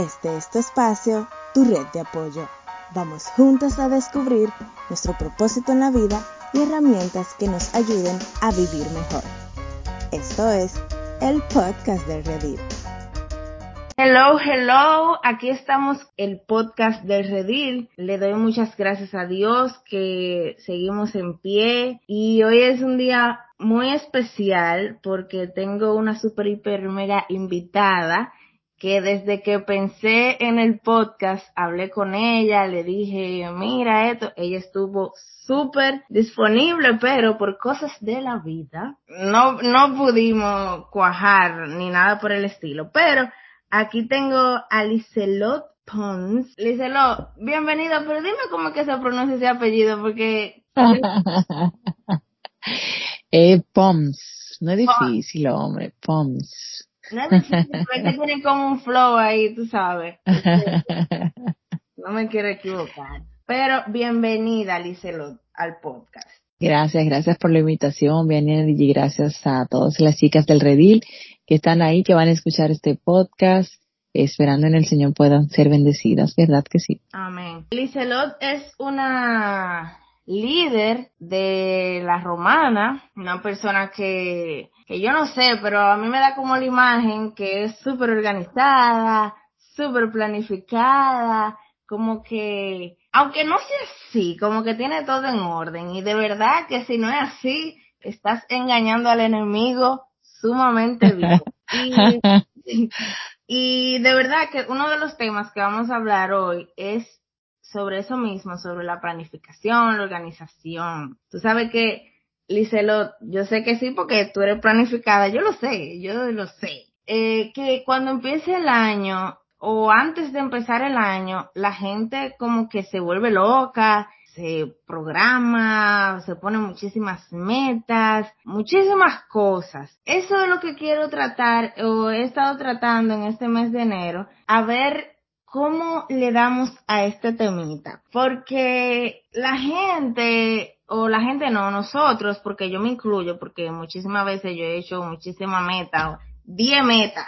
Este es tu espacio, tu red de apoyo. Vamos juntos a descubrir nuestro propósito en la vida y herramientas que nos ayuden a vivir mejor. Esto es el podcast de Redil. Hello, hello, aquí estamos el podcast de Redil. Le doy muchas gracias a Dios que seguimos en pie y hoy es un día muy especial porque tengo una super hiper mega invitada que desde que pensé en el podcast, hablé con ella, le dije, mira esto, ella estuvo súper disponible, pero por cosas de la vida, no, no pudimos cuajar ni nada por el estilo, pero aquí tengo a Liselot Pons. Liselot, bienvenida, pero dime cómo que se pronuncia ese apellido, porque... eh, Pons, no es difícil, hombre, Pons. No que tienen como un flow ahí, tú sabes. No me quiero equivocar. Pero bienvenida, Lizelot, al podcast. Gracias, gracias por la invitación, Bienvenida y gracias a todas las chicas del Redil que están ahí, que van a escuchar este podcast, esperando en el Señor puedan ser bendecidas, ¿verdad que sí? Amén. Lizelot es una líder de la romana, una persona que, que yo no sé, pero a mí me da como la imagen que es súper organizada, súper planificada, como que, aunque no sea así, como que tiene todo en orden y de verdad que si no es así, estás engañando al enemigo sumamente bien. Y, y de verdad que uno de los temas que vamos a hablar hoy es sobre eso mismo, sobre la planificación, la organización. Tú sabes que, Licelo, yo sé que sí porque tú eres planificada, yo lo sé, yo lo sé. Eh, que cuando empiece el año o antes de empezar el año, la gente como que se vuelve loca, se programa, se pone muchísimas metas, muchísimas cosas. Eso es lo que quiero tratar o he estado tratando en este mes de enero, a ver ¿cómo le damos a este temita? Porque la gente, o la gente no, nosotros, porque yo me incluyo, porque muchísimas veces yo he hecho muchísimas metas, 10 metas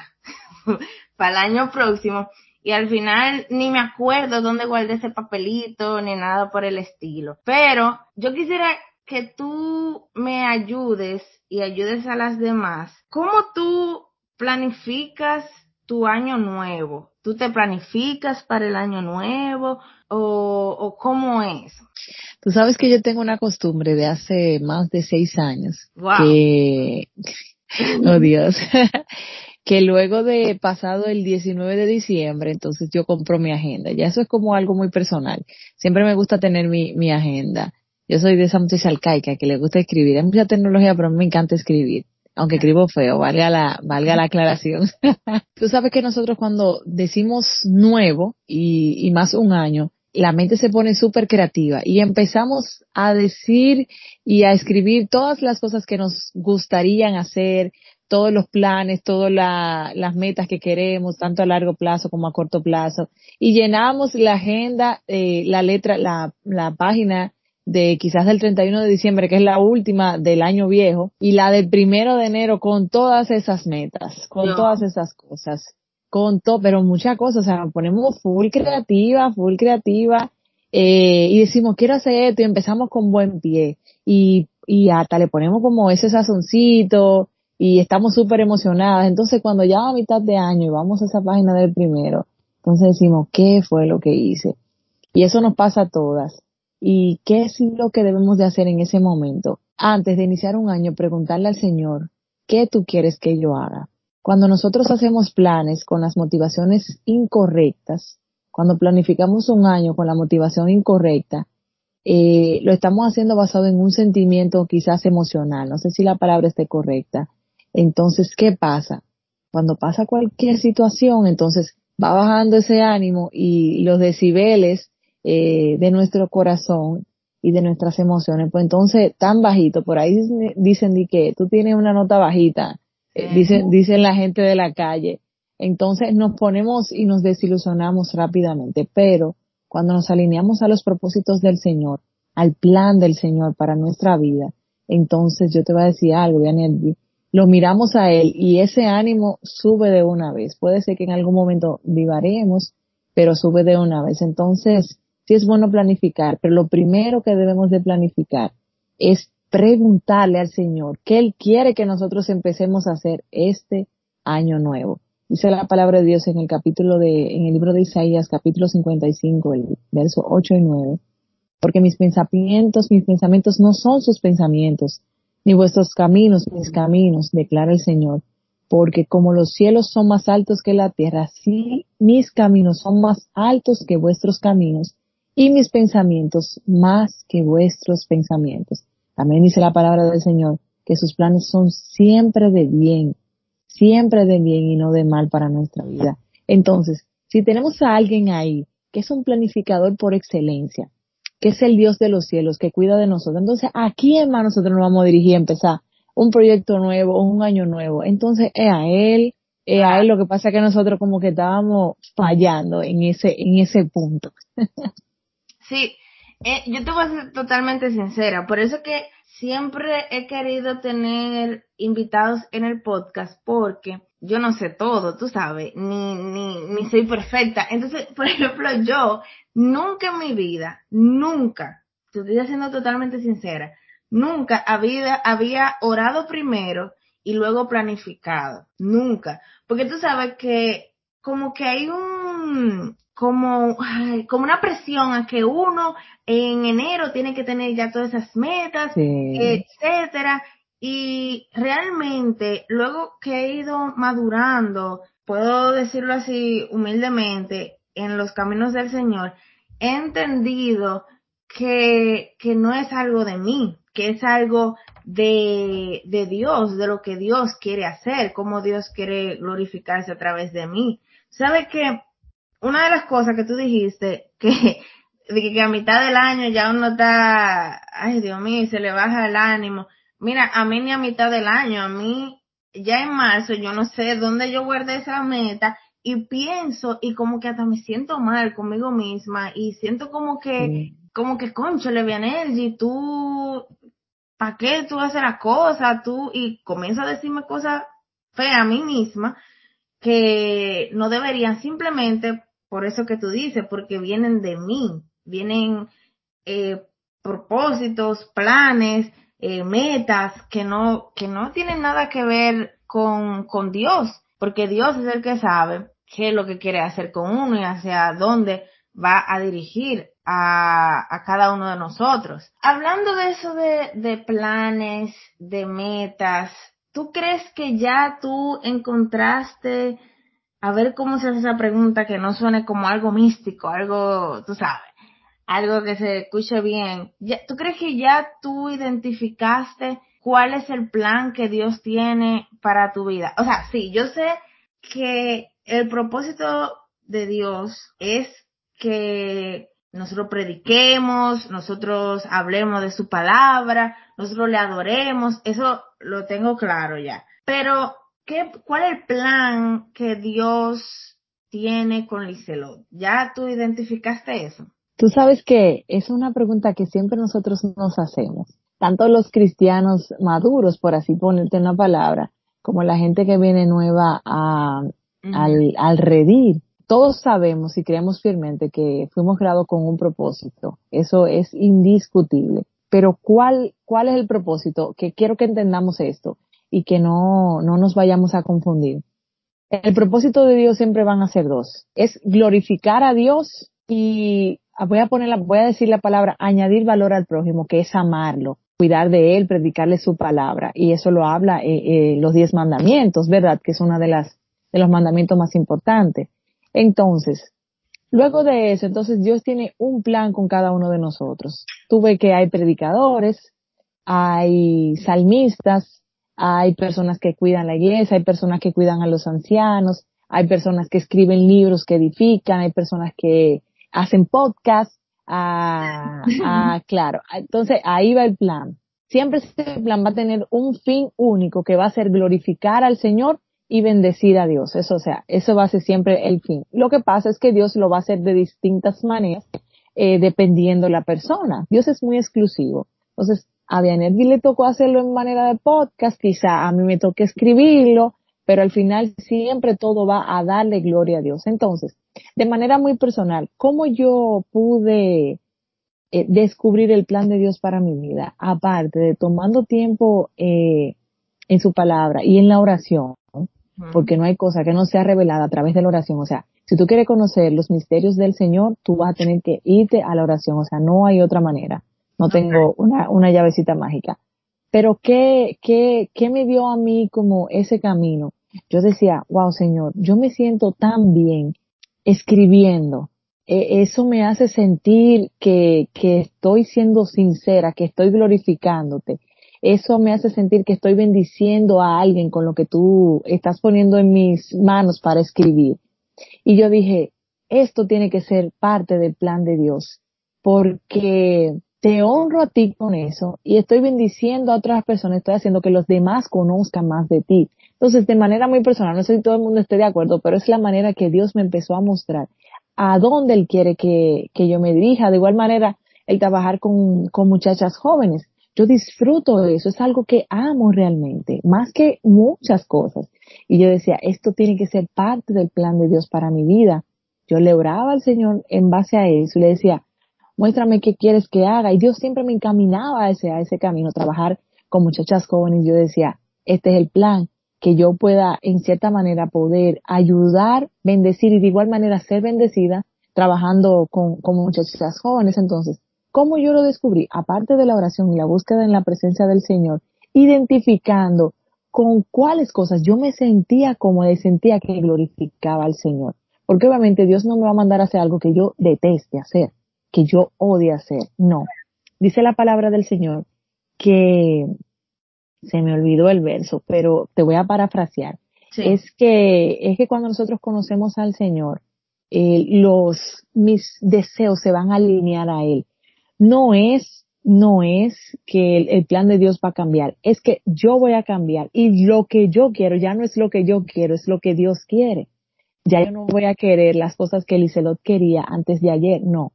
para el año próximo, y al final ni me acuerdo dónde guardé ese papelito, ni nada por el estilo. Pero yo quisiera que tú me ayudes y ayudes a las demás. ¿Cómo tú planificas tu año nuevo? ¿Tú te planificas para el año nuevo o, o cómo es? Tú sabes que yo tengo una costumbre de hace más de seis años wow. que, oh Dios, que luego de pasado el 19 de diciembre, entonces yo compro mi agenda. Ya eso es como algo muy personal. Siempre me gusta tener mi, mi agenda. Yo soy de esa muchacha alcaica que le gusta escribir. Hay mucha tecnología, pero a mí me encanta escribir aunque escribo feo, valga la, valga la aclaración. Tú sabes que nosotros cuando decimos nuevo y, y más un año, la mente se pone súper creativa y empezamos a decir y a escribir todas las cosas que nos gustarían hacer, todos los planes, todas la, las metas que queremos, tanto a largo plazo como a corto plazo, y llenamos la agenda, eh, la letra, la, la página de quizás del 31 de diciembre, que es la última del año viejo, y la del primero de enero con todas esas metas, con No. todas esas cosas, con todo, pero muchas cosas, o sea, nos ponemos full creativa, full creativa, eh, y decimos, quiero hacer esto, y empezamos con buen pie, y, y hasta le ponemos como ese sazoncito, y estamos súper emocionadas, entonces cuando ya va a mitad de año y vamos a esa página del primero, entonces decimos, ¿qué fue lo que hice? Y eso nos pasa a todas. ¿Y qué es lo que debemos de hacer en ese momento? Antes de iniciar un año, preguntarle al Señor, ¿qué tú quieres que yo haga? Cuando nosotros hacemos planes con las motivaciones incorrectas, cuando planificamos un año con la motivación incorrecta, eh, lo estamos haciendo basado en un sentimiento quizás emocional, no sé si la palabra esté correcta. Entonces, ¿qué pasa? Cuando pasa cualquier situación, entonces va bajando ese ánimo y los decibeles eh, de nuestro corazón y de nuestras emociones, pues entonces tan bajito, por ahí dicen, dicen de que tú tienes una nota bajita, eh, dicen, dicen la gente de la calle, entonces nos ponemos y nos desilusionamos rápidamente, pero cuando nos alineamos a los propósitos del Señor, al plan del Señor para nuestra vida, entonces yo te voy a decir algo, Yanelvi, lo miramos a Él y ese ánimo sube de una vez. Puede ser que en algún momento vivaremos, pero sube de una vez. Entonces, sí es bueno planificar, pero lo primero que debemos de planificar es preguntarle al Señor qué Él quiere que nosotros empecemos a hacer este año nuevo. Dice la palabra de Dios en el capítulo de, en el libro de Isaías, capítulo 55, el verso 8 y 9. Porque mis pensamientos, mis pensamientos no son sus pensamientos, ni vuestros caminos, mis caminos, declara el Señor. Porque como los cielos son más altos que la tierra, así mis caminos son más altos que vuestros caminos, y mis pensamientos más que vuestros pensamientos. También dice la palabra del Señor, que sus planes son siempre de bien siempre de bien y no de mal para nuestra vida. Entonces, si tenemos a alguien ahí que es un planificador por excelencia, que es el Dios de los cielos, que cuida de nosotros, entonces, ¿a quién más nosotros nos vamos a dirigir a empezar un proyecto nuevo, un año nuevo? Entonces, es a Él, es a Él, lo que pasa es que nosotros como que estábamos fallando en ese, en ese punto. sí, eh, yo te voy a ser totalmente sincera, por eso que siempre he querido tener invitados en el podcast porque yo no sé todo, tú sabes, ni, ni, ni soy perfecta. Entonces, por ejemplo, yo nunca en mi vida, nunca, te estoy siendo totalmente sincera, nunca había, había orado primero y luego planificado. Nunca. Porque tú sabes que como que hay un, como, como una presión a que uno en enero tiene que tener ya todas esas metas, etcétera. Y realmente, luego que he ido madurando, puedo decirlo así humildemente, en los caminos del Señor, he entendido que, que no es algo de mí, que es algo de, de Dios, de lo que Dios quiere hacer, cómo Dios quiere glorificarse a través de mí. ¿Sabe que una de las cosas que tú dijiste, que, que, a mitad del año ya uno está, ay Dios mío, se le baja el ánimo. Mira, a mí ni a mitad del año, a mí ya en marzo yo no sé dónde yo guardé esa meta y pienso y como que hasta me siento mal conmigo misma y siento como que, como que concho, le viene y tú, ¿para qué tú haces la cosa? Tú, y comienzo a decirme cosas feas a mí misma que no deberían simplemente por eso que tú dices, porque vienen de mí, vienen eh, propósitos, planes, eh, metas que no, que no tienen nada que ver con, con Dios, porque Dios es el que sabe qué es lo que quiere hacer con uno y hacia dónde va a dirigir a, a cada uno de nosotros. Hablando de eso de, de planes, de metas, ¿tú crees que ya tú encontraste a ver cómo se hace esa pregunta que no suene como algo místico, algo, tú sabes, algo que se escuche bien. ¿Tú crees que ya tú identificaste cuál es el plan que Dios tiene para tu vida? O sea, sí, yo sé que el propósito de Dios es que nosotros prediquemos, nosotros hablemos de su palabra, nosotros le adoremos, eso lo tengo claro ya. Pero ¿qué, ¿cuál es el plan que Dios tiene con Liselot? ¿Ya tú identificaste eso? Tú sabes que es una pregunta que siempre nosotros nos hacemos, tanto los cristianos maduros, por así ponerte una palabra, como la gente que viene nueva a, al, al redir. Todos sabemos y creemos firmemente que fuimos creados con un propósito. Eso es indiscutible. Pero ¿cuál, cuál es el propósito? Que quiero que entendamos esto y que no, no nos vayamos a confundir. El propósito de Dios siempre van a ser dos. Es glorificar a Dios y voy a poner la, voy a decir la palabra añadir valor al prójimo, que es amarlo, cuidar de él, predicarle su palabra. Y eso lo habla eh, eh, los diez mandamientos, ¿verdad? Que es una de las, de los mandamientos más importantes. Entonces, luego de eso, entonces Dios tiene un plan con cada uno de nosotros. Tuve que hay predicadores, hay salmistas, hay personas que cuidan la iglesia, hay personas que cuidan a los ancianos, hay personas que escriben libros que edifican, hay personas que hacen podcasts, ah, ah, claro, entonces ahí va el plan. Siempre ese plan va a tener un fin único que va a ser glorificar al Señor y bendecir a Dios. Eso, o sea, eso va a ser siempre el fin. Lo que pasa es que Dios lo va a hacer de distintas maneras, eh, dependiendo la persona. Dios es muy exclusivo. Entonces, a Vianetti le tocó hacerlo en manera de podcast, quizá a mí me toque escribirlo, pero al final siempre todo va a darle gloria a Dios. Entonces, de manera muy personal, ¿cómo yo pude eh, descubrir el plan de Dios para mi vida? Aparte de tomando tiempo eh, en su palabra y en la oración, porque no hay cosa que no sea revelada a través de la oración. O sea, si tú quieres conocer los misterios del Señor, tú vas a tener que irte a la oración. O sea, no hay otra manera. No tengo una, una llavecita mágica. Pero ¿qué, qué, qué me dio a mí como ese camino? Yo decía, wow, Señor, yo me siento tan bien escribiendo. E, eso me hace sentir que, que estoy siendo sincera, que estoy glorificándote. Eso me hace sentir que estoy bendiciendo a alguien con lo que tú estás poniendo en mis manos para escribir. Y yo dije, esto tiene que ser parte del plan de Dios, porque te honro a ti con eso y estoy bendiciendo a otras personas, estoy haciendo que los demás conozcan más de ti. Entonces, de manera muy personal, no sé si todo el mundo esté de acuerdo, pero es la manera que Dios me empezó a mostrar a dónde Él quiere que, que yo me dirija. De igual manera, el trabajar con, con muchachas jóvenes. Yo disfruto de eso, es algo que amo realmente, más que muchas cosas. Y yo decía, esto tiene que ser parte del plan de Dios para mi vida. Yo le oraba al Señor en base a eso y le decía, muéstrame qué quieres que haga. Y Dios siempre me encaminaba a ese, a ese camino, trabajar con muchachas jóvenes. Yo decía, este es el plan, que yo pueda en cierta manera poder ayudar, bendecir y de igual manera ser bendecida trabajando con, con muchachas jóvenes. Entonces, ¿cómo yo lo descubrí? Aparte de la oración y la búsqueda en la presencia del Señor, identificando con cuáles cosas yo me sentía como y sentía que glorificaba al Señor. Porque obviamente Dios no me va a mandar a hacer algo que yo deteste hacer que yo odie hacer. No. Dice la palabra del Señor que se me olvidó el verso, pero te voy a parafrasear. Es que, es que cuando nosotros conocemos al Señor, eh, los, mis deseos se van a alinear a Él. No es, no es que el, el, plan de Dios va a cambiar, es que yo voy a cambiar y lo que yo quiero ya no es lo que yo quiero, es lo que Dios quiere. Ya yo no voy a querer las cosas que Eliselot quería antes de ayer, no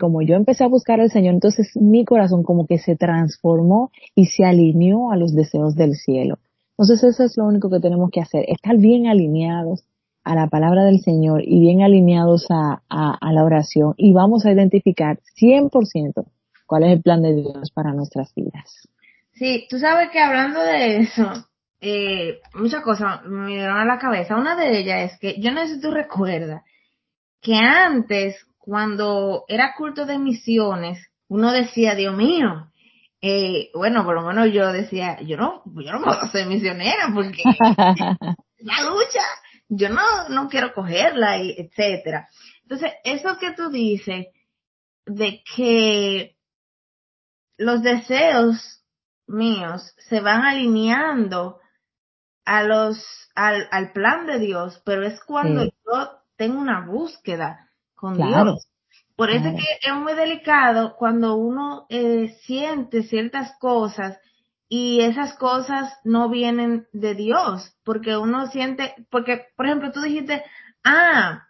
como yo empecé a buscar al Señor, entonces mi corazón como que se transformó y se alineó a los deseos del cielo. Entonces eso es lo único que tenemos que hacer, estar bien alineados a la palabra del Señor y bien alineados a, a, la oración y vamos a identificar 100% cuál es el plan de Dios para nuestras vidas. Sí, tú sabes que hablando de eso, eh, muchas cosas me dieron a la cabeza. Una de ellas es que yo no sé si tú recuerdas que antes cuando era culto de misiones, uno decía, Dios mío, eh, bueno, por lo menos yo decía, yo no, yo no puedo ser misionera porque la lucha, yo no, no quiero cogerla, y etcétera. Entonces, eso que tú dices de que los deseos míos se van alineando a los, al, al plan de Dios, pero es cuando yo tengo una búsqueda con Dios. Por eso es que es muy delicado cuando uno eh, siente ciertas cosas y esas cosas no vienen de Dios, porque uno siente, porque, por ejemplo, tú dijiste, ah,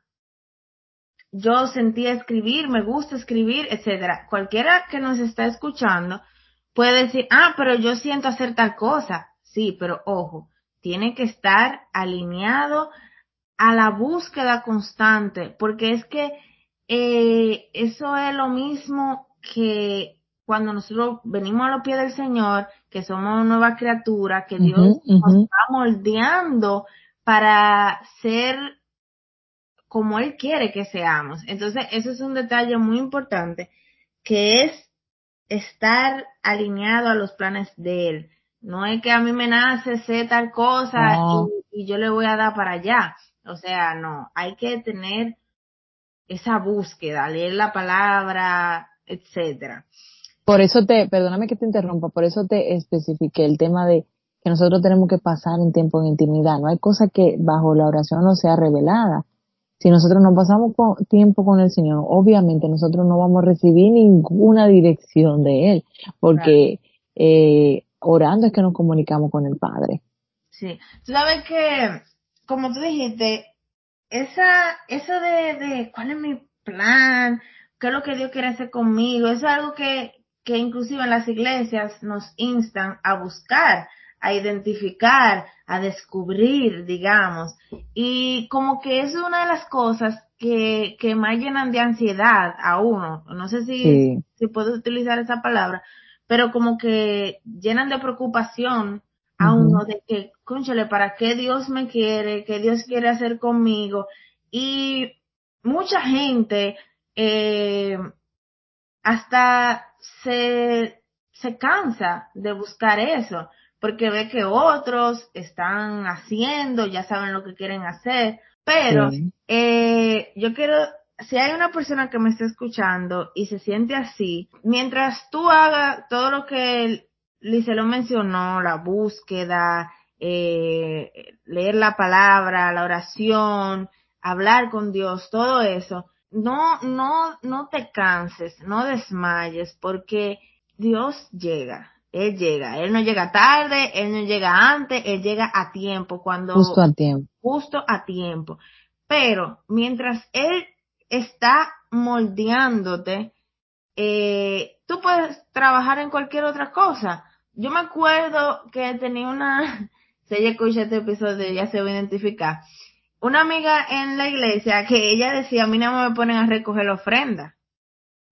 yo sentía escribir, me gusta escribir, etcétera. Cualquiera que nos está escuchando puede decir, ah, pero yo siento hacer tal cosa. Sí, pero ojo, tiene que estar alineado a la búsqueda constante, porque es que eh, eso es lo mismo que cuando nosotros venimos a los pies del Señor, que somos nueva criatura, que Dios nos está moldeando para ser como Él quiere que seamos. Entonces, eso es un detalle muy importante, que es estar alineado a los planes de Él. No es que a mí me nace ser tal cosa y, y, yo le voy a dar para allá. O sea, no, hay que tener esa búsqueda, leer la palabra, etcétera. Por eso te, perdóname que te interrumpa, por eso te especifiqué el tema de que nosotros tenemos que pasar en tiempo en intimidad. No hay cosa que bajo la oración no sea revelada. Si nosotros no pasamos tiempo con el Señor, obviamente nosotros no vamos a recibir ninguna dirección de Él, porque eh, orando es que nos comunicamos con el Padre. Sí, tú sabes que como tú dijiste, esa, eso de, de cuál es mi plan, qué es lo que Dios quiere hacer conmigo, es algo que, que inclusive en las iglesias nos instan a buscar, a identificar, a descubrir, digamos. Y como que es una de las cosas que, que más llenan de ansiedad a uno. No sé si, si puedo utilizar esa palabra, pero como que llenan de preocupación a uno de que, conchale, ¿para qué Dios me quiere? ¿Qué Dios quiere hacer conmigo? Y mucha gente eh, hasta se, se cansa de buscar eso, porque ve que otros están haciendo, ya saben lo que quieren hacer, pero eh, yo quiero, si hay una persona que me está escuchando y se siente así, mientras tú hagas todo lo que Lice lo mencionó, la búsqueda, eh, leer la palabra, la oración, hablar con Dios, todo eso, no, no, no te canses, no desmayes, porque Dios llega, Él llega, Él no llega tarde, Él no llega antes, Él llega a tiempo, cuando... Justo a tiempo. Justo a tiempo. Pero mientras Él está moldeándote, eh, tú puedes trabajar en cualquier otra cosa. Yo me acuerdo que tenía una, si ella escucha este episodio ya se va a identificar, una amiga en la iglesia que ella decía, a mí no me ponen a recoger la ofrenda.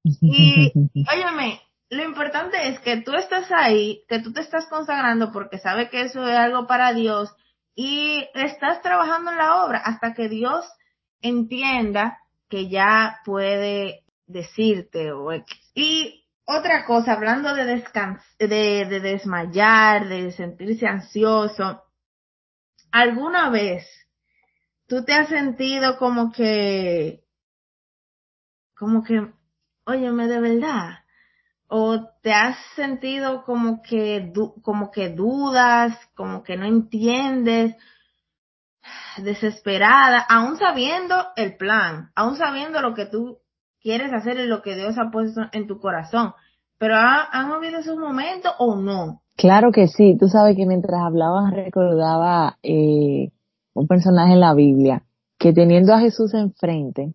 Y, óyeme, lo importante es que tú estás ahí, que tú te estás consagrando porque sabes que eso es algo para Dios y estás trabajando en la obra hasta que Dios entienda que ya puede decirte o Y otra cosa, hablando de de, de desmayar, de sentirse ansioso, ¿alguna vez tú te has sentido como que, como que, óyeme, de verdad, o te has sentido como que, como que dudas, como que no entiendes, desesperada, aún sabiendo el plan, aún sabiendo lo que tú quieres hacer lo que Dios ha puesto en tu corazón. Pero ¿han habido esos momentos o no? Claro que sí. Tú sabes que mientras hablabas recordaba eh, un personaje en la Biblia que teniendo a Jesús enfrente,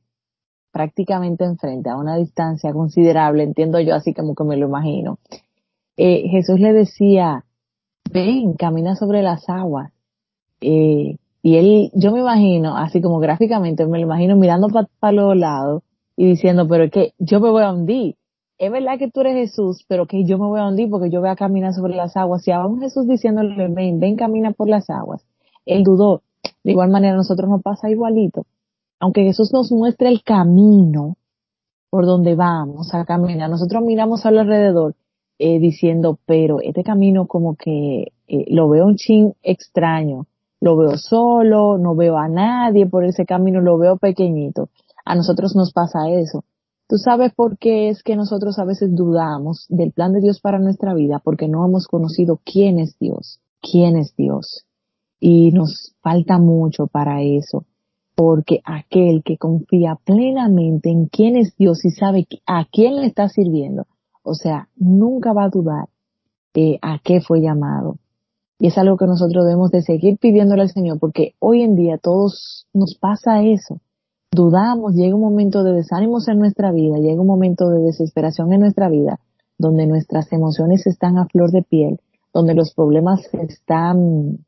prácticamente enfrente, a una distancia considerable, entiendo yo así como que me lo imagino, eh, Jesús le decía, ven, camina sobre las aguas. Eh, y él, yo me imagino, así como gráficamente, me lo imagino mirando para los lados y diciendo, pero es que yo me voy a hundir. Es verdad que tú eres Jesús, pero que yo me voy a hundir porque yo voy a caminar sobre las aguas. Y aún Jesús diciéndole, ven, ven, camina por las aguas. Él dudó. De igual manera, a nosotros nos pasa igualito. Aunque Jesús nos muestre el camino por donde vamos a caminar, nosotros miramos alrededor eh, diciendo, pero este camino como que eh, lo veo un chin extraño, lo veo solo, no veo a nadie por ese camino, lo veo pequeñito. A nosotros nos pasa eso. Tú sabes por qué es que nosotros a veces dudamos del plan de Dios para nuestra vida, porque no hemos conocido quién es Dios, quién es Dios y nos falta mucho para eso, porque aquel que confía plenamente en quién es Dios y sabe a quién le está sirviendo, o sea, nunca va a dudar de a qué fue llamado. Y es algo que nosotros debemos de seguir pidiéndole al Señor, porque hoy en día todos nos pasa eso. Dudamos, llega un momento de desánimos en nuestra vida, llega un momento de desesperación en nuestra vida, donde nuestras emociones están a flor de piel, donde los problemas están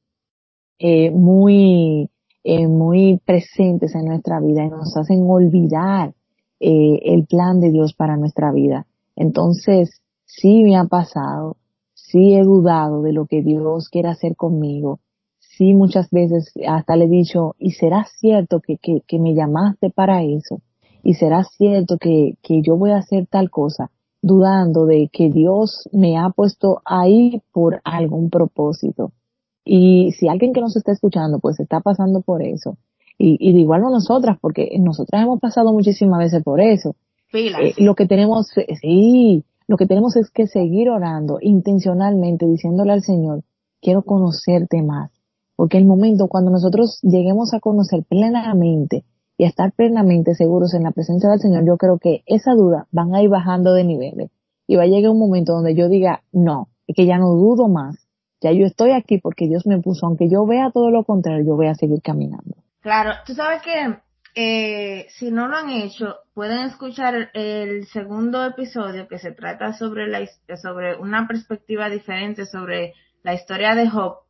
eh, muy, eh, muy presentes en nuestra vida y nos hacen olvidar eh, el plan de Dios para nuestra vida. Entonces, sí me ha pasado, sí he dudado de lo que Dios quiere hacer conmigo, sí muchas veces hasta le he dicho, y será cierto que, que, que me llamaste para eso, y será cierto que, que yo voy a hacer tal cosa, dudando de que Dios me ha puesto ahí por algún propósito. Y si alguien que nos está escuchando pues está pasando por eso, y, y de igual a nosotras, porque nosotras hemos pasado muchísimas veces por eso. Eh, lo que tenemos, eh, sí, lo que tenemos es que seguir orando intencionalmente, diciéndole al Señor, quiero conocerte más. Porque el momento cuando nosotros lleguemos a conocer plenamente y a estar plenamente seguros en la presencia del Señor, yo creo que esa duda van a ir bajando de niveles. Y va a llegar un momento donde yo diga, no, es que ya no dudo más, ya yo estoy aquí porque Dios me puso, aunque yo vea todo lo contrario, yo voy a seguir caminando. Claro, tú sabes que eh, si no lo han hecho, pueden escuchar el segundo episodio que se trata sobre la sobre una perspectiva diferente sobre la historia de Job.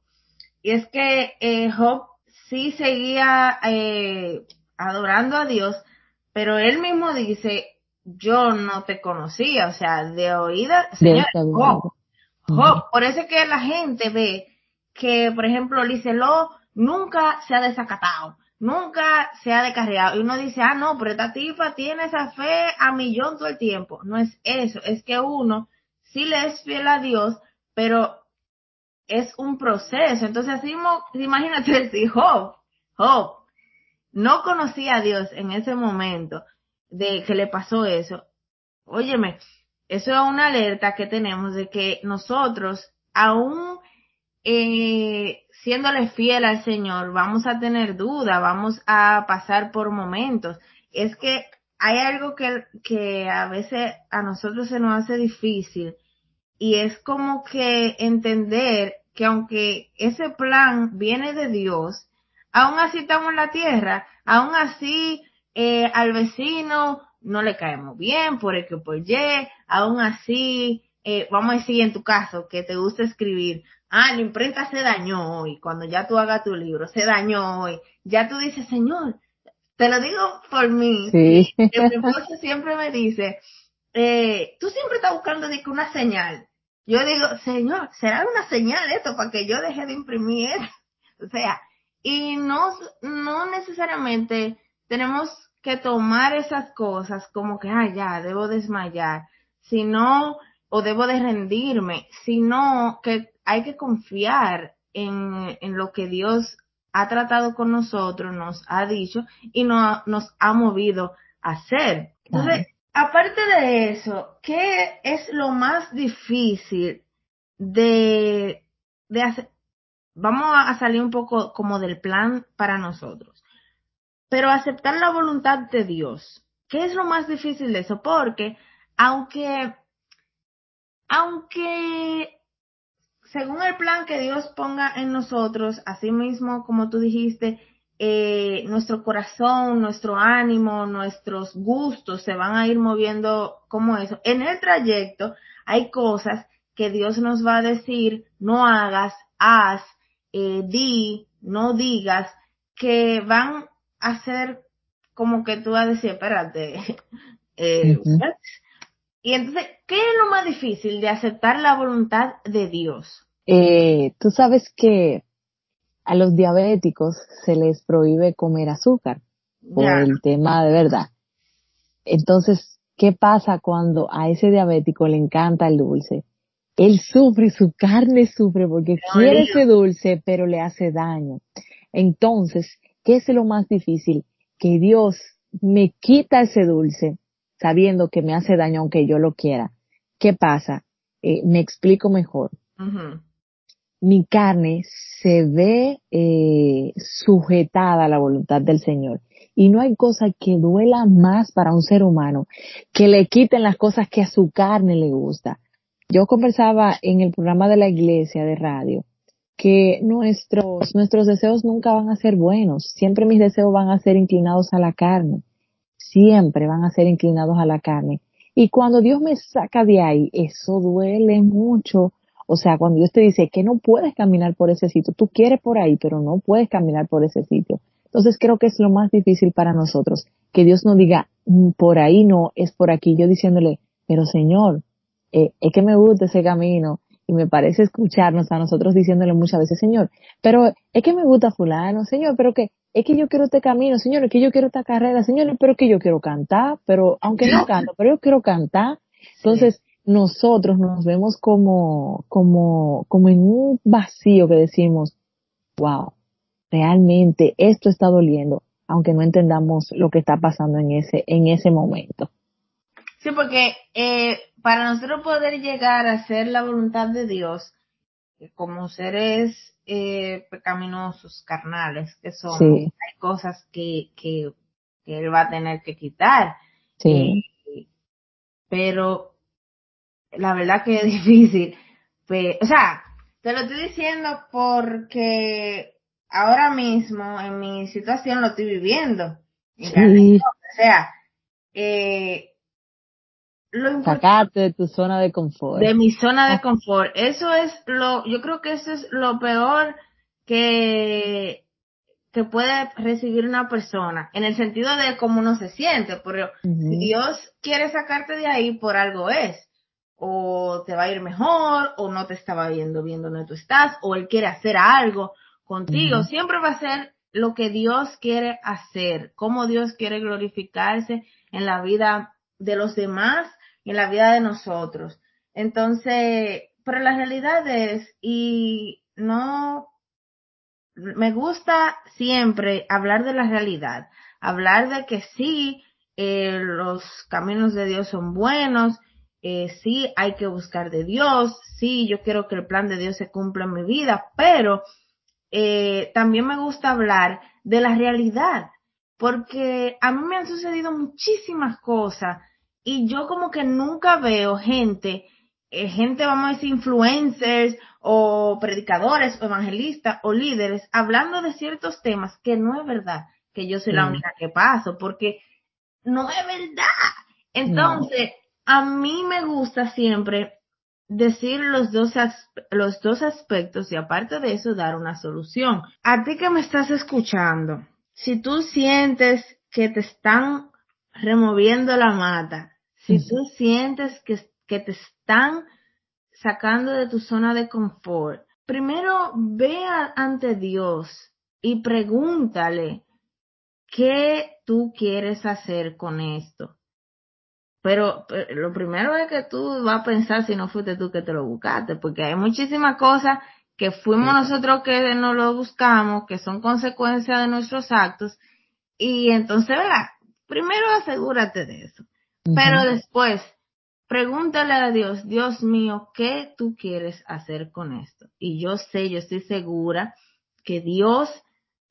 Y es que eh, Job sí seguía eh, adorando a Dios, pero él mismo dice, yo no te conocía, o sea, de oída, señor, Job, Job, por eso es que la gente ve que, por ejemplo, Liceló nunca se ha desacatado nunca se ha descarriado. Y uno dice, ah, no, pero esta tipa tiene esa fe a millón todo el tiempo. No es eso, es que uno sí le es fiel a Dios, pero es un proceso. Entonces, así, imagínate si Job, no conocía a Dios en ese momento de que le pasó eso. Óyeme, eso es una alerta que tenemos de que nosotros, aún eh, siéndole fiel al Señor, vamos a tener duda, vamos a pasar por momentos. Es que hay algo que, que a veces a nosotros se nos hace difícil y es como que entender que aunque ese plan viene de Dios, aún así estamos en la tierra, aún así eh, al vecino no le caemos bien por el que por Y, aún así, eh, vamos a decir en tu caso que te gusta escribir, ah, la imprenta se dañó hoy, cuando ya tú hagas tu libro, se dañó hoy, ya tú dices, Señor, te lo digo por mí, sí. mi esposo siempre me dice, eh, tú siempre estás buscando una señal. Yo digo, Señor, ¿será una señal esto para que yo deje de imprimir? o sea, y no, no necesariamente tenemos que tomar esas cosas como que, ah, ya, debo desmayar, sino, o debo de rendirme, sino que hay que confiar en, en lo que Dios ha tratado con nosotros, nos ha dicho y no, nos ha movido a hacer. Entonces, aparte de eso, ¿qué es lo más difícil de, de hacer? Vamos a salir un poco como del plan para nosotros. Pero aceptar la voluntad de Dios. ¿Qué es lo más difícil de eso? Porque aunque, aunque según el plan que Dios ponga en nosotros, así mismo como tú dijiste, eh, nuestro corazón, nuestro ánimo, nuestros gustos se van a ir moviendo como eso. En el trayecto hay cosas que Dios nos va a decir, no hagas, haz, eh, di, no digas, que van a ser como que tú vas a decir, espérate, eh, y entonces, ¿qué es lo más difícil de aceptar la voluntad de Dios? Eh, tú sabes que a los diabéticos se les prohíbe comer azúcar por el tema de verdad. Entonces, ¿qué pasa cuando a ese diabético le encanta el dulce? Él sufre, su carne sufre porque quiere ese dulce, pero le hace daño. Entonces, ¿qué es lo más difícil? Que Dios me quita ese dulce sabiendo que me hace daño aunque yo lo quiera. ¿Qué pasa? Eh, me explico mejor mi carne se ve eh, sujetada a la voluntad del Señor. Y no hay cosa que duela más para un ser humano que le quiten las cosas que a su carne le gusta. Yo conversaba en el programa de la iglesia de radio que nuestros, nuestros deseos nunca van a ser buenos. Siempre mis deseos van a ser inclinados a la carne. Siempre van a ser inclinados a la carne. Y cuando Dios me saca de ahí, eso duele mucho o sea, cuando Dios te dice que no puedes caminar por ese sitio, tú quieres por ahí, pero no puedes caminar por ese sitio. Entonces creo que es lo más difícil para nosotros, que Dios nos diga, mm, por ahí no, es por aquí. Yo diciéndole, pero Señor, eh, es que me gusta ese camino y me parece escucharnos a nosotros diciéndole muchas veces, Señor, pero es que me gusta fulano, Señor, pero que es que yo quiero este camino, Señor, es que yo quiero esta carrera, Señor, pero que yo quiero cantar, pero aunque no canto, pero yo quiero cantar. Entonces, nosotros nos vemos como, como, como en un vacío que decimos, wow, realmente esto está doliendo, aunque no entendamos lo que está pasando en ese, en ese momento. Sí, porque eh, para nosotros poder llegar a hacer la voluntad de Dios, como seres eh, pecaminosos, carnales que son, hay cosas que, que, que, Él va a tener que quitar. Sí. Eh, pero la verdad que es difícil. Pues, o sea, te lo estoy diciendo porque ahora mismo en mi situación lo estoy viviendo. Sí. O sea, eh, lo Sacarte de tu zona de confort. de mi zona de confort. Eso es lo, yo creo que eso es lo peor que, que puede recibir una persona, en el sentido de cómo uno se siente, pero Ujú. si Dios quiere sacarte de ahí, por algo es. O te va a ir mejor, o no te estaba viendo bien donde tú estás, o Él quiere hacer algo contigo. Siempre va a ser lo que Dios quiere hacer, cómo Dios quiere glorificarse en la vida de los demás y en la vida de nosotros. Entonces, pero la realidad es, y no, me gusta siempre hablar de la realidad, hablar de que sí, eh, los caminos de Dios son buenos, eh, sí hay que buscar de Dios, sí yo quiero que el plan de Dios se cumpla en mi vida, pero eh, también me gusta hablar de la realidad, porque a mí me han sucedido muchísimas cosas y yo como que nunca veo gente, eh, gente, vamos a decir, influencers o predicadores o evangelistas o líderes hablando de ciertos temas que no es verdad que yo soy la Sí. única que paso, porque no es verdad. Entonces, a mí me gusta siempre decir los dos, los dos aspectos y aparte de eso dar una solución. A ti que me estás escuchando, si tú sientes que te están removiendo la mata, si tú sientes que, que te están sacando de tu zona de confort, primero ve ante Dios y pregúntale qué tú quieres hacer con esto. Pero, pero lo primero es que tú vas a pensar si no fuiste tú que te lo buscaste, porque hay muchísimas cosas que fuimos nosotros que nos lo buscamos, que son consecuencias de nuestros actos, y entonces, ¿verdad? Primero asegúrate de eso. Pero después, pregúntale a Dios, Dios mío, ¿qué tú quieres hacer con esto? Y yo sé, yo estoy segura que Dios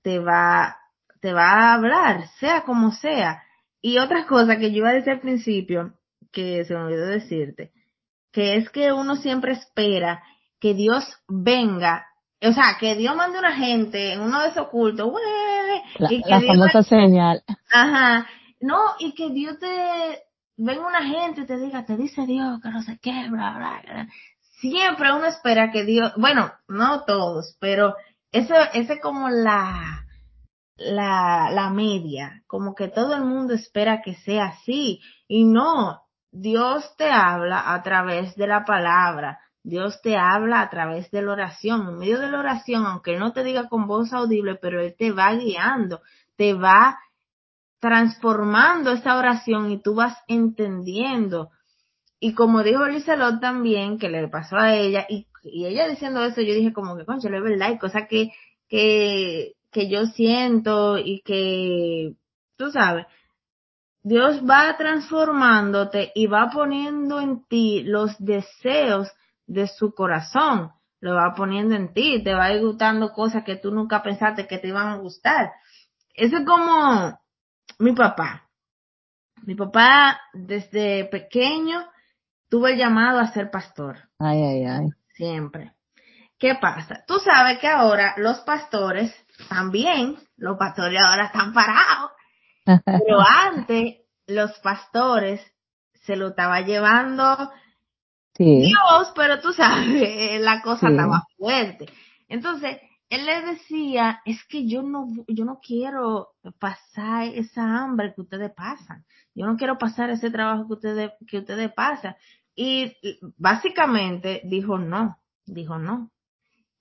te va, te va a hablar, sea como sea. Y otra cosa que yo iba a decir al principio, que se me olvidó decirte, que es que uno siempre espera que Dios venga, o sea, que Dios mande una gente en uno de esos cultos. La, y que la Dios famosa señal. Ajá. No, y que Dios te venga una gente y te diga, te dice Dios que no sé qué, bla, bla, bla. Siempre uno espera que Dios, bueno, no todos, pero eso, ese es como la, la, la media, como que todo el mundo espera que sea así. Y no, Dios te habla a través de la palabra. Dios te habla a través de la oración. En medio de la oración, aunque Él no te diga con voz audible, pero Él te va guiando, te va transformando esa oración y tú vas entendiendo. Y como dijo Lizelot también, que le pasó a ella, y, y ella diciendo eso, yo dije como que, concha, es verdad, hay cosas que, que, que yo siento y que, tú sabes, Dios va transformándote y va poniendo en ti los deseos de su corazón. Lo va poniendo en ti, te va a ir gustando cosas que tú nunca pensaste que te iban a gustar. Eso es como mi papá. Mi papá desde pequeño tuvo el llamado a ser pastor, Ay, ay, ay. siempre. ¿Qué pasa? Tú sabes que ahora los pastores también, los pastores ahora están parados, pero antes los pastores se lo estaba llevando Sí, Dios, pero tú sabes, la cosa Sí. estaba fuerte. Entonces, él le decía, es que yo no, yo no quiero pasar esa hambre que ustedes pasan. Yo no quiero pasar ese trabajo que ustedes, que ustedes pasan. Y y básicamente dijo no, dijo no.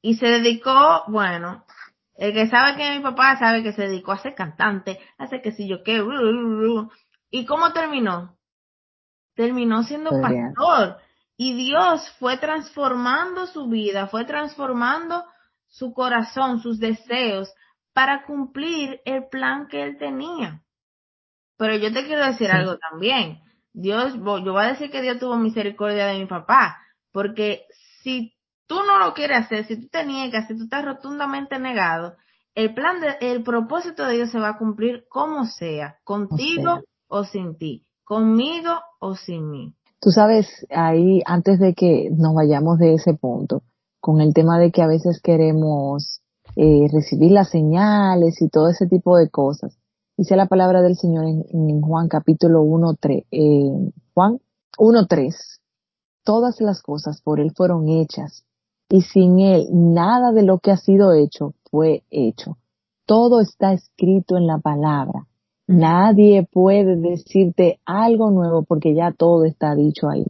Y se dedicó, bueno, el que sabe que mi papá sabe que se dedicó a ser cantante, a ser que si yo qué, ¿y cómo terminó? Terminó siendo pastor. Y Dios fue transformando su vida, fue transformando su corazón, sus deseos, para cumplir el plan que él tenía. Pero yo te quiero decir Sí. algo también. Dios, yo voy a decir que Dios tuvo misericordia de mi papá, porque si tú no lo quieres hacer, si tú te niegas, si tú estás rotundamente negado, el plan de, el propósito de Dios se va a cumplir como sea, contigo sea. o sin ti, conmigo o sin mí. Tú sabes, ahí, antes de que nos vayamos de ese punto, con el tema de que a veces queremos eh, recibir las señales y todo ese tipo de cosas, Dice la palabra del Señor en, Juan capítulo 1, 3, eh, Juan 1, 3. Todas las cosas por Él fueron hechas y sin Él nada de lo que ha sido hecho fue hecho. Todo está escrito en la palabra. Nadie puede decirte algo nuevo porque ya todo está dicho ahí.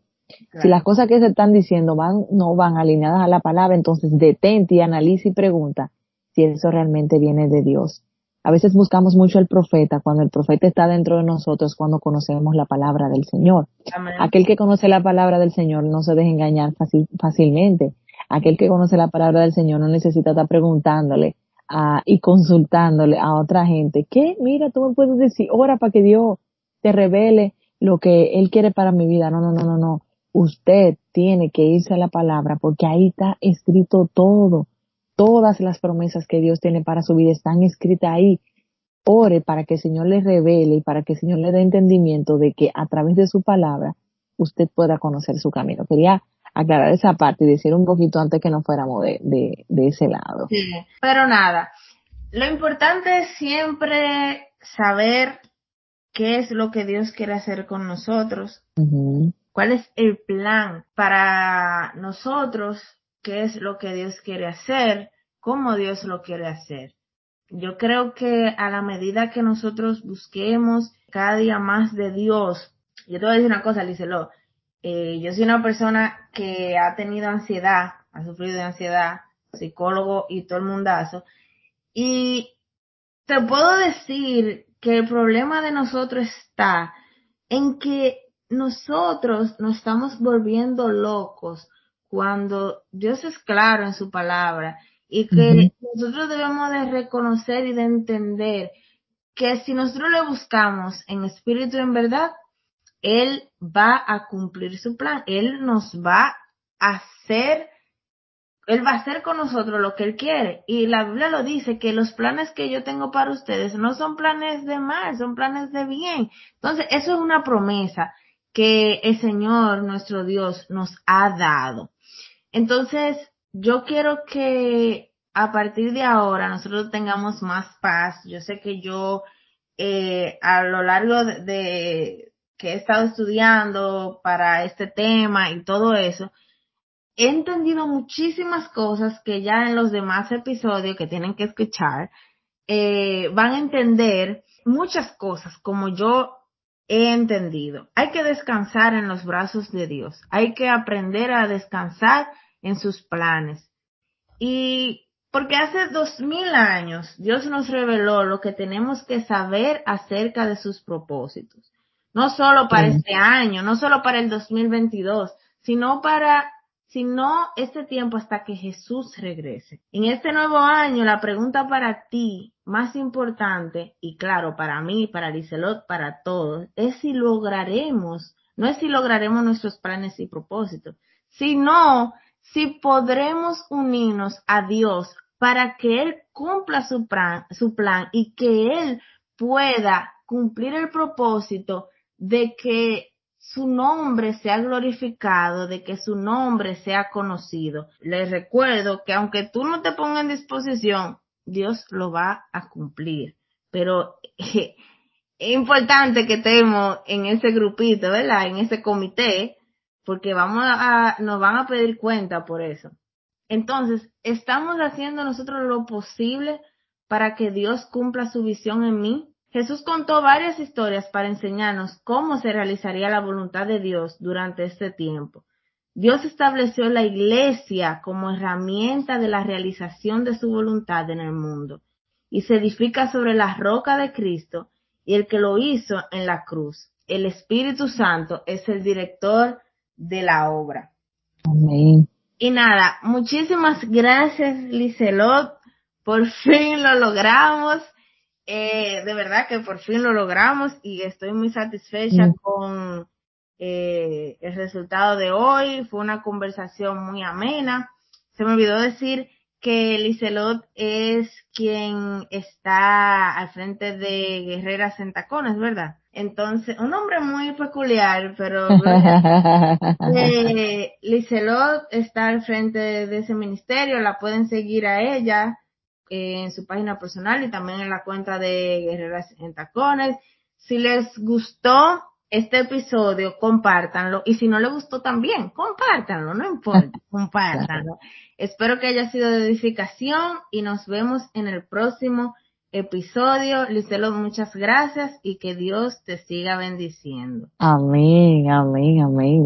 Si las cosas que se están diciendo van, no van alineadas a la palabra, entonces detente y analiza y pregunta si eso realmente viene de Dios. A veces buscamos mucho el profeta cuando el profeta está dentro de nosotros cuando conocemos la palabra del Señor. Aquel que conoce la palabra del Señor no se deja engañar fácilmente. Aquel que conoce la palabra del Señor no necesita estar preguntándole ah, y consultándole a otra gente. ¿Qué? Mira, tú me puedes decir, ora para que Dios te revele lo que Él quiere para mi vida. No, no, no, no, no. Usted tiene que irse a la palabra porque ahí está escrito todo. Todas las promesas que Dios tiene para su vida están escritas ahí. Ore para que el Señor le revele y para que el Señor le dé entendimiento de que a través de su palabra usted pueda conocer su camino. Quería aclarar esa parte y decir un poquito antes que no fuéramos de, de, ese lado. Sí, pero nada, lo importante es siempre saber qué es lo que Dios quiere hacer con nosotros, cuál es el plan para nosotros, qué es lo que Dios quiere hacer, cómo Dios lo quiere hacer. Yo creo que a la medida que nosotros busquemos cada día más de Dios, yo te voy a decir una cosa, Licelo, eh, yo soy una persona que ha tenido ansiedad, ha sufrido de ansiedad, psicólogo y todo el mundazo, y te puedo decir que el problema de nosotros está en que nosotros nos estamos volviendo locos cuando Dios es claro en su palabra y que nosotros debemos de reconocer y de entender que si nosotros le buscamos en espíritu y en verdad, Él va a cumplir su plan, Él nos va a hacer, Él va a hacer con nosotros lo que Él quiere. Y la Biblia lo dice, que los planes que yo tengo para ustedes no son planes de mal, son planes de bien. Entonces, eso es una promesa que el Señor, nuestro Dios, nos ha dado. Entonces, yo quiero que a partir de ahora nosotros tengamos más paz. Yo sé que yo eh, a lo largo de, que he estado estudiando para este tema y todo eso, he entendido muchísimas cosas que ya en los demás episodios que tienen que escuchar eh, van a entender muchas cosas como yo he entendido. Hay que descansar en los brazos de Dios. Hay que aprender a descansar en sus planes. Y porque hace dos mil años Dios nos reveló lo que tenemos que saber acerca de sus propósitos. No solo para este año, no solo para el 2022, sino para sino este tiempo hasta que Jesús regrese. En este nuevo año, la pregunta para ti más importante, y claro, para mí, para Lizelot, para todos, es si lograremos, no es si lograremos nuestros planes y propósitos, sino si podremos unirnos a Dios para que Él cumpla su plan, su plan y que Él pueda cumplir el propósito de que su nombre sea glorificado, de que su nombre sea conocido. Les recuerdo que aunque tú no te pongas en disposición, Dios lo va a cumplir. Pero es importante que estemos en ese grupito, ¿verdad? En ese comité, porque vamos a, nos van a pedir cuenta por eso. Entonces, estamos haciendo nosotros lo posible para que Dios cumpla su visión en mí, Jesús contó varias historias para enseñarnos cómo se realizaría la voluntad de Dios durante este tiempo. Dios estableció la iglesia como herramienta de la realización de su voluntad en el mundo y se edifica sobre la roca de Cristo y el que lo hizo en la cruz. El Espíritu Santo es el director de la obra. Amén. Y nada, muchísimas gracias Licelot. Por fin lo logramos. Eh, de verdad que por fin lo logramos y estoy muy satisfecha mm. con eh, el resultado de hoy. Fue una conversación muy amena. Se me olvidó decir que Licelot es quien está al frente de Guerreras en Tacones, ¿verdad? Entonces, un nombre muy peculiar, pero eh, Licelot está al frente de ese ministerio, la pueden seguir a ella en su página personal y también en la cuenta de Guerreras en Tacones. Si les gustó este episodio, compártanlo. Y si no les gustó también, compártanlo, no importa, compártanlo. Espero que haya sido de edificación y nos vemos en el próximo episodio. Licelo, muchas gracias y que Dios te siga bendiciendo. Amén, amén, amén.